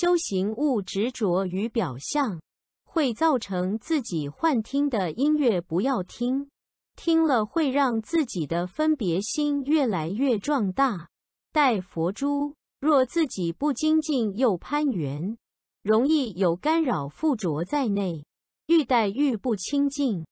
修行勿执着于表象，会造成自己幻听的音乐不要听，听了会让自己的分别心越来越壮大。待佛珠，若自己不精进又攀缘，容易有干扰附着在内，愈待愈不清净。